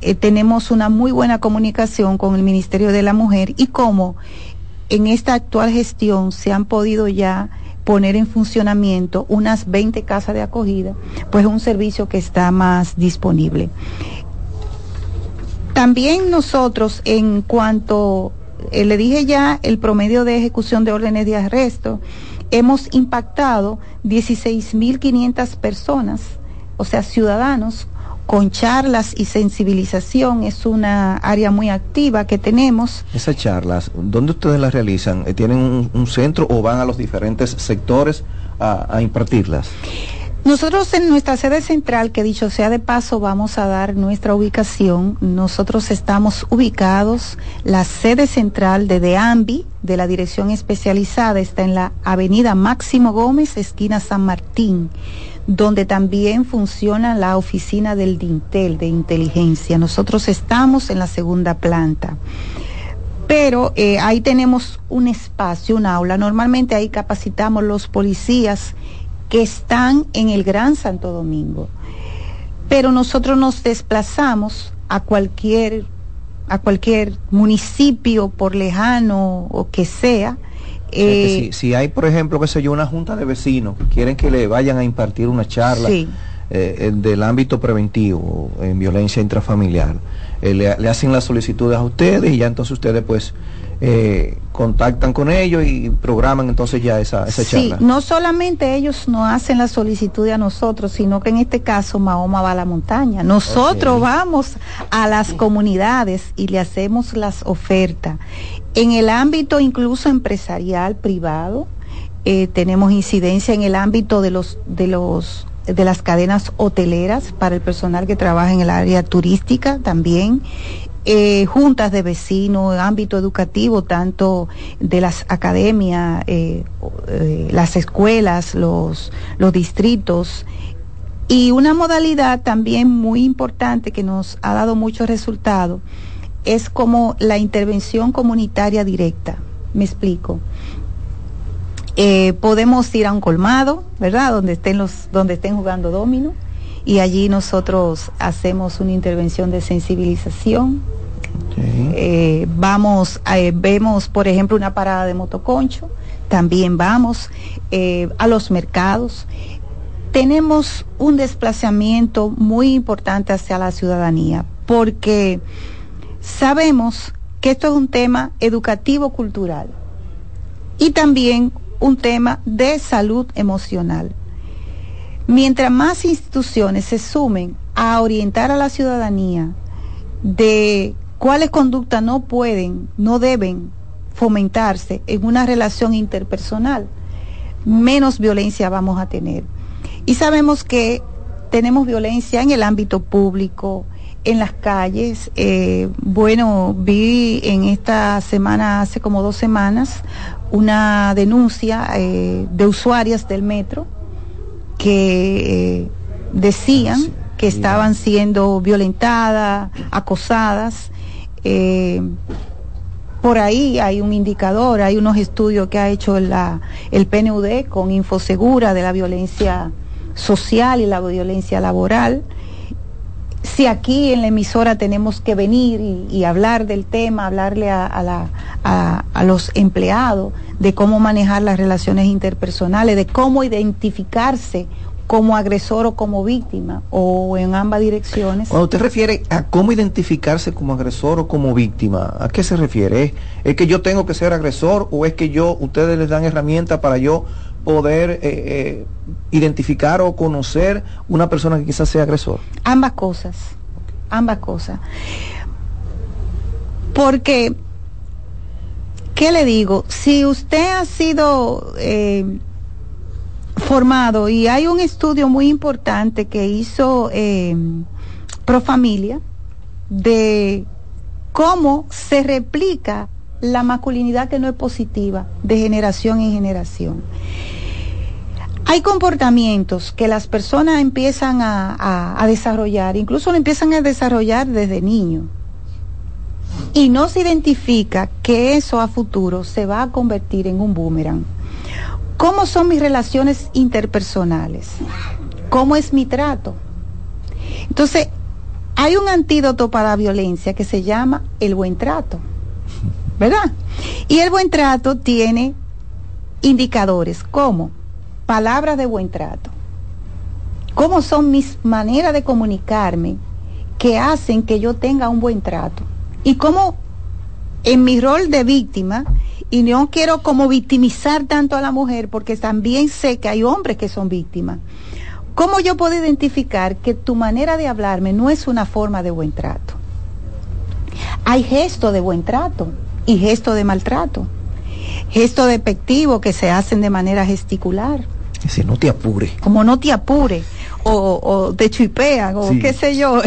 eh, tenemos una muy buena comunicación con el Ministerio de la Mujer y cómo en esta actual gestión se han podido ya poner en funcionamiento unas 20 casas de acogida, pues es un servicio que está más disponible. También nosotros, en cuanto, eh, le dije ya, el promedio de ejecución de órdenes de arresto, hemos impactado 16.500 personas, o sea, ciudadanos, con charlas y sensibilización. Es una área muy activa que tenemos. Esas charlas, ¿dónde ustedes las realizan? Eh, ¿Tienen un, un centro o van a los diferentes sectores a, a impartirlas? Nosotros en nuestra sede central, que dicho sea de paso, vamos a dar nuestra ubicación. Nosotros estamos ubicados, la sede central de DEAMBI, de la Dirección Especializada, está en la Avenida Máximo Gómez, esquina San Martín, donde también funciona la oficina del DINTEL, de inteligencia. Nosotros estamos en la segunda planta pero eh, ahí tenemos un espacio, un aula. Normalmente ahí capacitamos los policías que están en el Gran Santo Domingo. Pero nosotros nos desplazamos a cualquier a cualquier municipio por lejano o que sea. Que eh, si, si hay, por ejemplo, qué sé yo, una junta de vecinos que quieren que le vayan a impartir una charla Sí. eh, del ámbito preventivo en violencia intrafamiliar, eh, le, le hacen las solicitudes a ustedes y ya entonces ustedes pues eh, contactan con ellos y programan entonces ya esa, esa Sí, charla. no solamente ellos nos hacen la solicitud a nosotros, sino que en este caso Mahoma va a la montaña. Nosotros vamos a las comunidades y le hacemos las ofertas. En el ámbito incluso empresarial, privado, eh, tenemos incidencia en el ámbito de los, de los de las cadenas hoteleras para el personal que trabaja en el área turística también eh, juntas de vecinos, ámbito educativo, tanto de las academias, eh, eh, las escuelas, los, los distritos. Y una modalidad también muy importante que nos ha dado muchos resultados es como la intervención comunitaria directa. Me explico. Eh, podemos ir a un colmado, ¿verdad? Donde estén los, donde estén jugando domino y allí nosotros hacemos una intervención de sensibilización. Eh, vamos, eh, vemos, por ejemplo, una parada de motoconcho, también vamos eh, a los mercados. Tenemos un desplazamiento muy importante hacia la ciudadanía, porque sabemos que esto es un tema educativo-cultural y también un tema de salud emocional. Mientras más instituciones se sumen a orientar a la ciudadanía de cuáles conductas no pueden, no deben fomentarse en una relación interpersonal, menos violencia vamos a tener. Y sabemos que tenemos violencia en el ámbito público, en las calles. Eh, bueno, vi en esta semana, hace como dos semanas, una denuncia eh, de usuarias del metro que eh, decían que estaban siendo violentadas, acosadas. Eh, por ahí hay un indicador, hay unos estudios que ha hecho la, el PNUD con Infosegura de la violencia social y la violencia laboral. Si aquí en la emisora tenemos que venir y, hablar del tema, hablarle a, la- a los empleados de cómo manejar las relaciones interpersonales, de cómo identificarse como agresor o como víctima, o en ambas direcciones. Cuando usted refiere a cómo identificarse como agresor o como víctima, ¿a qué se refiere? ¿Es, es que yo tengo que ser agresor o es que yo, ustedes les dan herramientas para yo poder eh, eh, identificar o conocer una persona que quizás sea agresor? Ambas cosas, ambas cosas. Porque, ¿qué le digo? Si usted ha sido eh, formado y hay un estudio muy importante que hizo eh, Profamilia de cómo se replica la masculinidad que no es positiva de generación en generación. Hay comportamientos que las personas empiezan a, desarrollar, incluso lo empiezan a desarrollar desde niño. Y no se identifica que eso a futuro se va a convertir en un boomerang. ¿Cómo son mis relaciones interpersonales? ¿Cómo es mi trato? Entonces, hay un antídoto para la violencia que se llama el buen trato, ¿verdad? Y el buen trato tiene indicadores como palabras de buen trato, cómo son mis maneras de comunicarme que hacen que yo tenga un buen trato y cómo en mi rol de víctima y no quiero como victimizar tanto a la mujer porque también sé que hay hombres que son víctimas. ¿Cómo yo puedo identificar que tu manera de hablarme no es una forma de buen trato? Hay gestos de buen trato y gestos de maltrato. Gestos despectivos que se hacen de manera gesticular. Si no te apure. Como no te apure. O, o te chuipean o Sí. qué sé yo.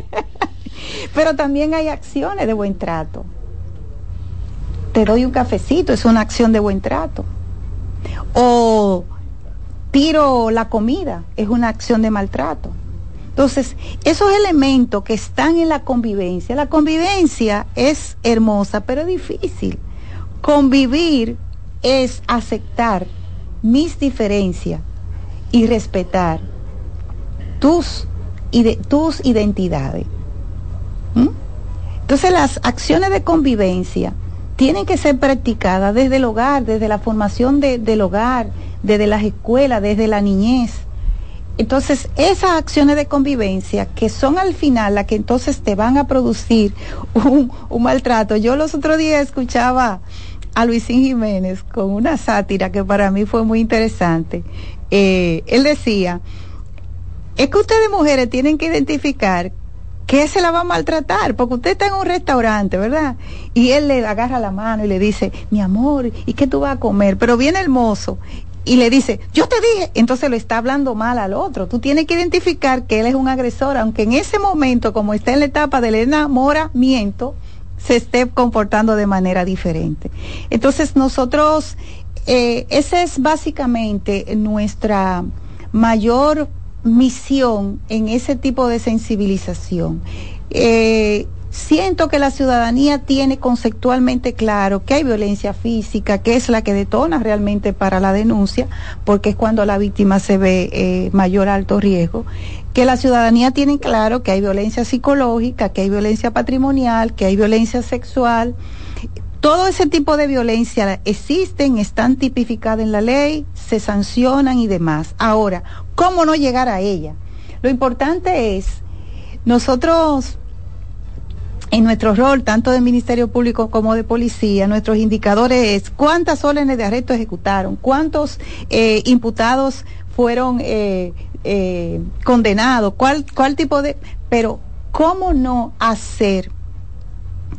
Pero también hay acciones de buen trato. Te doy un cafecito, es una acción de buen trato. O tiro la comida, es una acción de maltrato. Entonces, esos elementos que están en la convivencia, la convivencia es hermosa, pero difícil. Convivir es aceptar mis diferencias y respetar tus, tus identidades. ¿Mm? Entonces las acciones de convivencia tienen que ser practicadas desde el hogar, desde la formación de- del hogar, desde las escuelas, desde la niñez. Entonces, esas acciones de convivencia que son al final las que entonces te van a producir un, maltrato. Yo los otros días escuchaba a Luisín Jiménez con una sátira que para mí fue muy interesante. Eh, él decía, es que ustedes mujeres tienen que identificar que se la va a maltratar, porque usted está en un restaurante, ¿verdad? Y él le agarra la mano y le dice, mi amor, ¿y qué tú vas a comer? Pero viene el mozo y le dice, yo te dije, entonces lo está hablando mal al otro. Tú tienes que identificar que él es un agresor, aunque en ese momento, como está en la etapa del enamoramiento, se esté comportando de manera diferente. Entonces nosotros, eh, esa es básicamente nuestra mayor misión en ese tipo de sensibilización. Eh, siento que la ciudadanía tiene conceptualmente claro que hay violencia física, que es la que detona realmente para la denuncia, porque es cuando la víctima se ve eh, mayor alto riesgo, que la ciudadanía tiene claro que hay violencia psicológica, que hay violencia patrimonial, que hay violencia sexual. Todo ese tipo de violencia existen, están tipificadas en la ley, se sancionan y demás. Ahora, ¿cómo no llegar a ella? Lo importante es, nosotros en nuestro rol, tanto de Ministerio Público como de Policía, nuestros indicadores es cuántas órdenes de arresto ejecutaron, cuántos eh, imputados fueron eh, eh, condenados, cuál, cuál tipo de... Pero, ¿cómo no hacer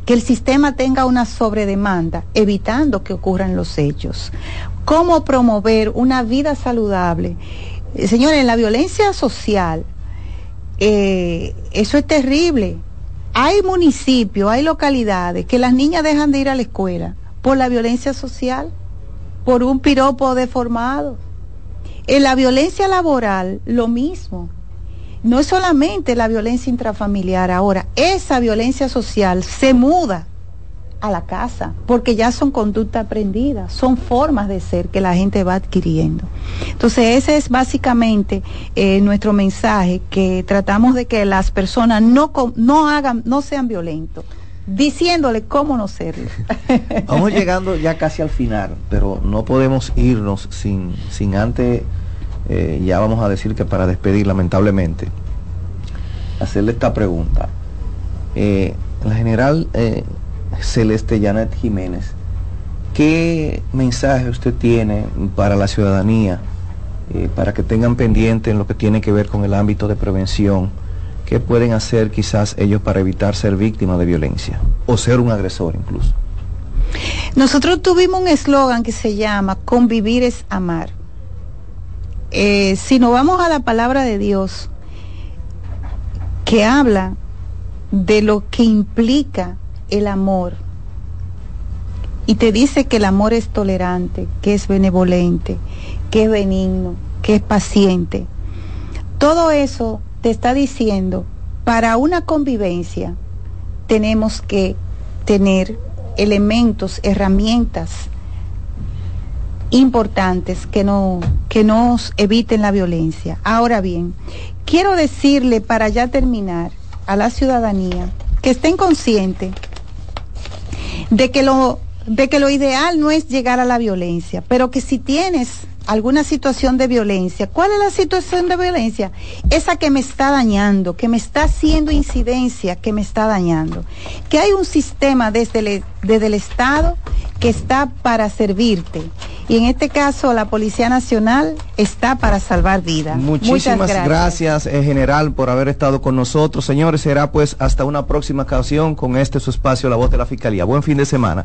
que el sistema tenga una sobredemanda, evitando que ocurran los hechos? ¿Cómo promover una vida saludable? Eh, señores, la violencia social, eh, eso es terrible. Hay municipios, hay localidades que las niñas dejan de ir a la escuela por la violencia social, por un piropo deformado. En la violencia laboral, lo mismo. No es solamente la violencia intrafamiliar ahora, esa violencia social se muda a la casa, porque ya son conducta aprendida, son formas de ser que la gente va adquiriendo. Entonces ese es básicamente eh, nuestro mensaje, que tratamos de que las personas no, no hagan, no sean violentos diciéndole cómo no serlo. Vamos llegando ya casi al final, pero no podemos irnos sin, sin antes, eh, ya vamos a decir que para despedir lamentablemente, hacerle esta pregunta. Eh, la general Celeste Janet Jiménez, ¿qué mensaje usted tiene para la ciudadanía, para que tengan pendiente en lo que tiene que ver con el ámbito de prevención? ¿Qué pueden hacer quizás ellos para evitar ser víctimas de violencia o ser un agresor incluso? Nosotros tuvimos un eslogan que se llama Convivir es amar. Eh, si nos vamos a la palabra de Dios, que habla de lo que implica el amor, y te dice que el amor es tolerante, que es benevolente, que es benigno, que es paciente. Todo eso te está diciendo, para una convivencia tenemos que tener elementos, herramientas importantes que, no, que nos eviten la violencia. Ahora bien, quiero decirle para ya terminar a la ciudadanía que estén conscientes de que lo de que lo ideal no es llegar a la violencia, pero que si tienes alguna situación de violencia. ¿Cuál es la situación de violencia? Esa que me está dañando, que me está haciendo incidencia, que me está dañando. Que hay un sistema desde el, desde el Estado que está para servirte. Y en este caso la Policía Nacional está para salvar vidas. Muchísimas gracias, en general, por haber estado con nosotros. Señores, será pues hasta una próxima ocasión con este su espacio, La Voz de la Fiscalía. Buen fin de semana.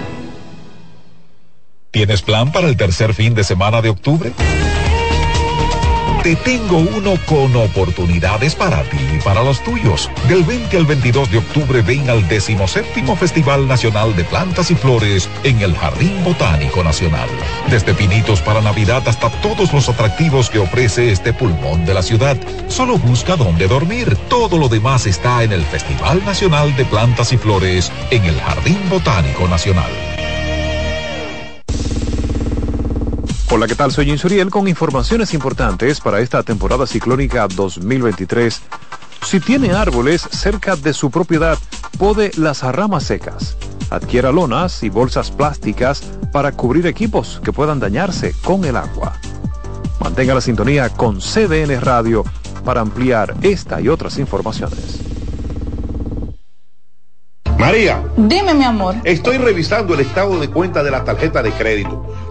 ¿Tienes plan para el tercer fin de semana de octubre? Te tengo uno con oportunidades para ti y para los tuyos. Del 20 al 22 de octubre ven al 17 Festival Nacional de Plantas y Flores en el Jardín Botánico Nacional. Desde pinitos para Navidad hasta todos los atractivos que ofrece este pulmón de la ciudad. Solo busca dónde dormir. Todo lo demás está en el Festival Nacional de Plantas y Flores en el Jardín Botánico Nacional. Hola, ¿qué tal? Soy Insuriel con informaciones importantes para esta temporada ciclónica 2023. Si tiene árboles cerca de su propiedad, pode las ramas secas. Adquiera lonas y bolsas plásticas para cubrir equipos que puedan dañarse con el agua. Mantenga la sintonía con CDN Radio para ampliar esta y otras informaciones. María. Dime, mi amor. Estoy revisando el estado de cuenta de la tarjeta de crédito.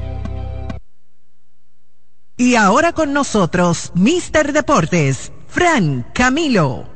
Y ahora con nosotros, Mister Deportes, Fran Camilo.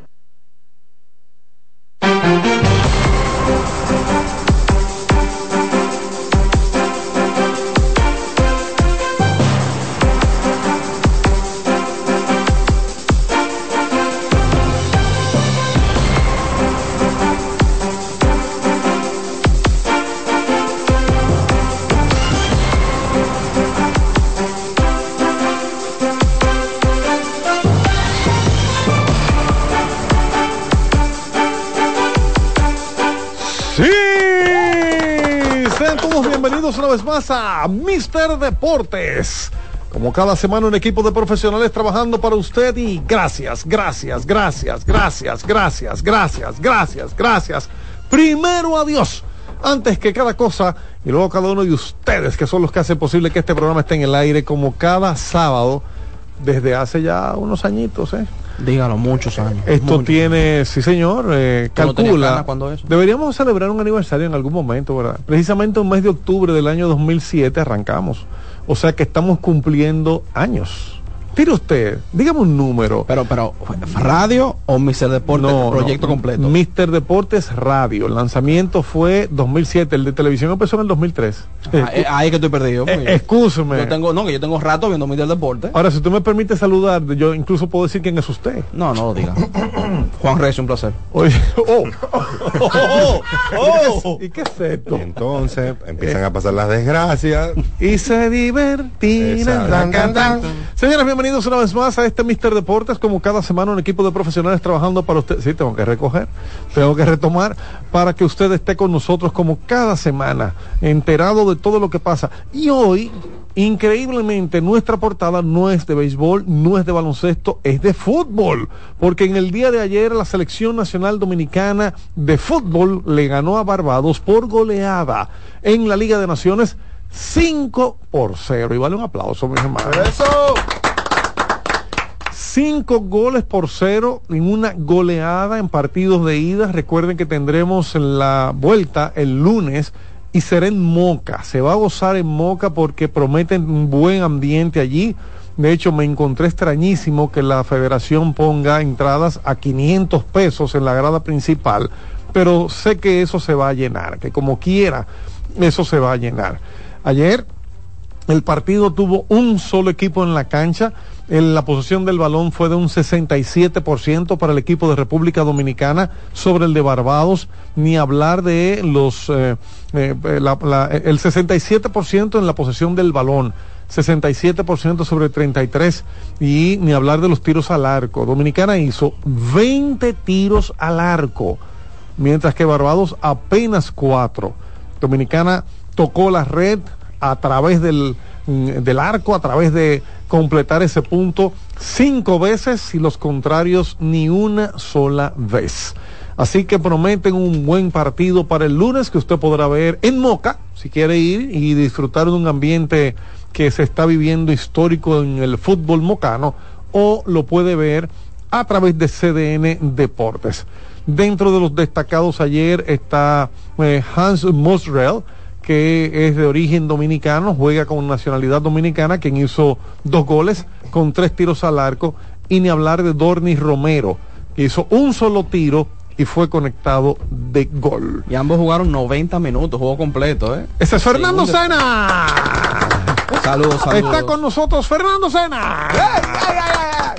A Mister Deportes. Como cada semana un equipo de profesionales trabajando para usted y gracias, gracias, gracias, gracias, gracias, gracias, gracias, gracias. Primero a Dios, antes que cada cosa, y luego cada uno de ustedes que son los que hacen posible que este programa esté en el aire como cada sábado desde hace ya unos añitos, ¿eh? Dígalo, muchos años. Esto muchos. tiene, sí señor, eh, no calcula. eso. Deberíamos celebrar un aniversario en algún momento, ¿verdad? Precisamente un mes de octubre del año 2007 arrancamos. O sea que estamos cumpliendo años. Tire usted, dígame un número. Pero, pero, ¿radio o Mister Deportes proyecto completo? Mister Deportes Radio. El lanzamiento fue 2007. El de televisión empezó en el 2003. Ah, eh, ahí que estoy perdido. Eh, excúseme. Yo tengo, no, que yo tengo rato viendo Mister Deportes. Ahora, si usted me permite saludar, yo incluso puedo decir quién es usted. No, no lo diga. Juan Reyes, un placer. Oye, oh, oh, oh, ¿Y qué es esto? Entonces empiezan a pasar las desgracias. Y se divertirán. Señores, bienvenidos una vez más a este Mister Deportes. Como cada semana, un equipo de profesionales trabajando para usted. Sí, tengo que recoger, tengo que retomar para que usted esté con nosotros como cada semana, enterado de todo lo que pasa. Y hoy, increíblemente, nuestra portada no es de béisbol, no es de baloncesto, es de fútbol. Porque en el día de ayer, la selección nacional dominicana de fútbol le ganó a Barbados por goleada en la Liga de Naciones 5 por 0. Y vale un aplauso, mis hermanos. ¡Eso! Cinco goles por cero en una goleada en partidos de ida. Recuerden que tendremos la vuelta el lunes y será en Moca. Se va a gozar en Moca porque prometen un buen ambiente allí. De hecho, me encontré extrañísimo que la federación ponga entradas a 500 pesos en la grada principal, pero sé que eso se va a llenar, que como quiera, eso se va a llenar. Ayer el partido tuvo un solo equipo en la cancha. La posesión del balón fue de un 67% para el equipo de República Dominicana sobre el de Barbados, ni hablar de los eh, eh, el 67% en la posesión del balón. 67% sobre 33 y ni hablar de los tiros al arco. Dominicana hizo 20 tiros al arco, mientras que Barbados apenas 4. Dominicana tocó la red a través del, mm, del arco, a través de completar ese punto cinco veces y los contrarios ni una sola vez. Así que prometen un buen partido para el lunes que usted podrá ver en Moca, si quiere ir y disfrutar de un ambiente que se está viviendo histórico en el fútbol mocano, o lo puede ver a través de CDN Deportes. Dentro de los destacados ayer está eh, Hans Mosrell, que es de origen dominicano, juega con nacionalidad dominicana, quien hizo dos goles con tres tiros al arco, y ni hablar de Dornis Romero, que hizo un solo tiro y fue conectado de gol. Y ambos jugaron 90 minutos, juego completo, ¿eh? Ese es Fernando Segunda- Sena. Saludos, saludos. Está con nosotros Fernando Sena.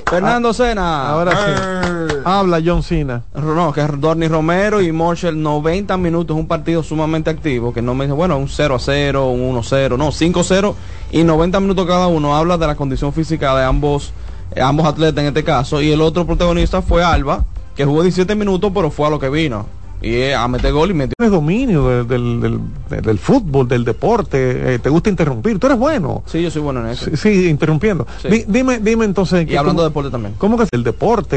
Fernando Sena. Ahora sí. Habla John Cena. No, que es Dorni Romero y Marshall 90 minutos, un partido sumamente activo, que no me dice, bueno, un 0 a 0, un 1 a 0, no, 5 a 0 y 90 minutos cada uno. Habla de la condición física de ambos, eh, ambos atletas en este caso. Y el otro protagonista fue Alba, que jugó 17 minutos, pero fue a lo que vino. Y eh, a meter gol y metió. Tienes dominio del, del, del, del fútbol, del deporte, eh, te gusta interrumpir, tú eres bueno. Sí, yo soy bueno en eso. Sí, sí, interrumpiendo. Sí. Di- dime, dime entonces. Y hablando de deporte también. ¿Cómo que es el deporte?